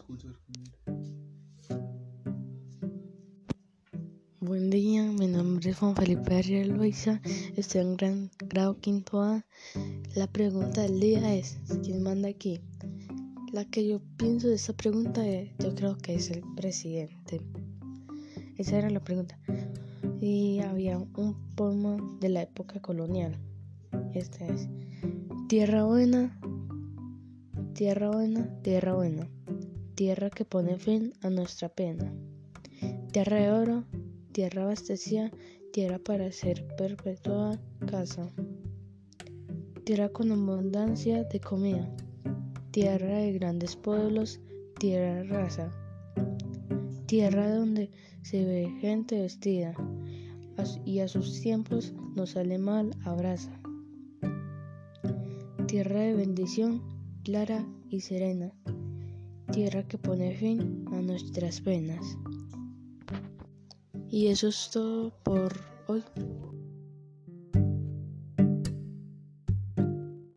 discurso Buen día, mi nombre es Juan Felipe Arias Loiza, estoy en gran, grado quinto A. La pregunta del día es, ¿quién manda aquí? La que yo pienso de esta pregunta es, yo creo que es el presidente. Esa era la pregunta. Y había un poema de la época colonial. Este es, Tierra buena, tierra buena, tierra buena tierra que pone fin a nuestra pena. Tierra de oro, tierra abastecida, tierra para ser perpetua casa. Tierra con abundancia de comida, tierra de grandes pueblos, tierra de raza. Tierra donde se ve gente vestida y a sus tiempos no sale mal abraza. Tierra de bendición, clara y serena, tierra que pone fin a nuestras penas. Y eso es todo por hoy.